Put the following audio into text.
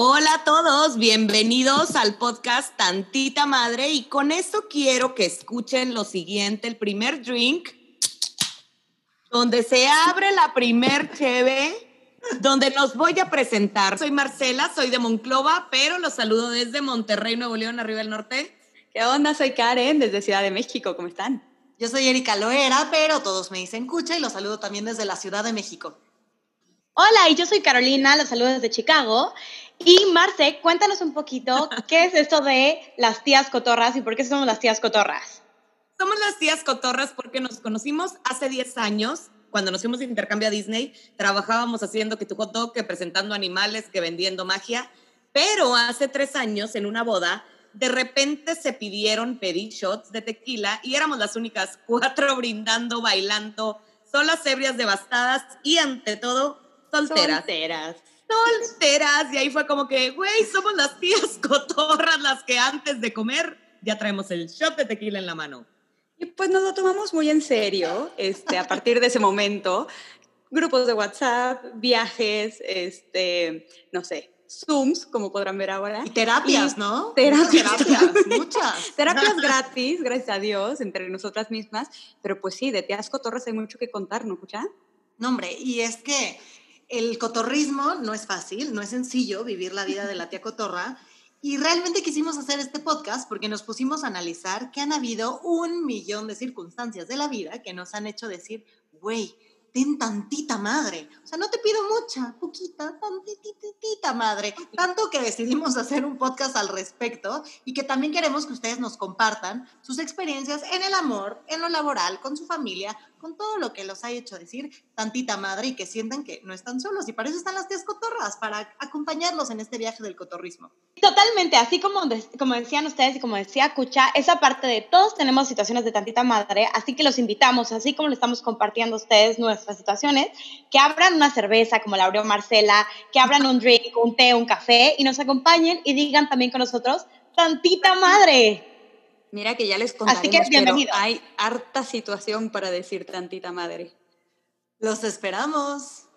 Hola a todos, bienvenidos al podcast Tantita Madre y con esto quiero que escuchen lo siguiente, el primer drink, donde se abre la primer cheve, donde nos voy a presentar. Soy Marcela, soy de Monclova, pero los saludo desde Monterrey, Nuevo León, arriba del norte. ¿Qué onda? Soy Karen, desde Ciudad de México, ¿cómo están? Yo soy Erika Loera, pero todos me dicen Cucha y los saludo también desde la Ciudad de México. Hola, y yo soy Carolina, los saludo desde Chicago. Y Marce, cuéntanos un poquito qué es esto de las tías cotorras y por qué somos las tías cotorras. Somos las tías cotorras porque nos conocimos hace 10 años. Cuando nos fuimos de intercambio a Disney, trabajábamos haciendo que tu hot dog, que presentando animales, que vendiendo magia. Pero hace tres años, en una boda, de repente se pidieron pedir shots de tequila y éramos las únicas cuatro brindando, bailando, solas, ebrias, devastadas y ante todo solteras. Solteras. Solteras. Y ahí fue como que, güey, somos las tías cotorras las que antes de comer ya traemos el shot de tequila en la mano. Y pues nos lo tomamos muy en serio este, a partir de ese momento. Grupos de WhatsApp, viajes, este, no sé, Zooms, como podrán ver ahora. Y terapias, ¿no? Terapias. Terapias, muchas. Terapias gratis, gracias a Dios, entre nosotras mismas. Pero pues sí, de tías cotorras hay mucho que contar, ¿no, escuchan? No, hombre, y es que el cotorrismo no es fácil, no es sencillo vivir la vida de la tía cotorra. Y realmente quisimos hacer este podcast porque nos pusimos a analizar que han habido un millón de circunstancias de la vida que nos han hecho decir, güey, ten tantita madre. O sea, no te pido mucha, poquita, tantititita madre. Tanto que decidimos hacer un podcast al respecto y que también queremos que ustedes nos compartan sus experiencias en el amor, en lo laboral, con su familia, con todo lo que los ha hecho decir tantita madre y que sientan que no están solos. Y para eso están las tías cotorras, para acompañarlos en este viaje del cotorrismo. Totalmente, así como, como decían ustedes y como decía Cucha, esa parte de todos tenemos situaciones de tantita madre, así que los invitamos, así como le estamos compartiendo a ustedes situaciones, que abran una cerveza como la abrió Marcela, que abran un drink, un té, un café y nos acompañen y digan también con nosotros, tantita madre. Mira que ya les contaremos, Así que bienvenido. pero hay harta situación para decir tantita madre. Los esperamos.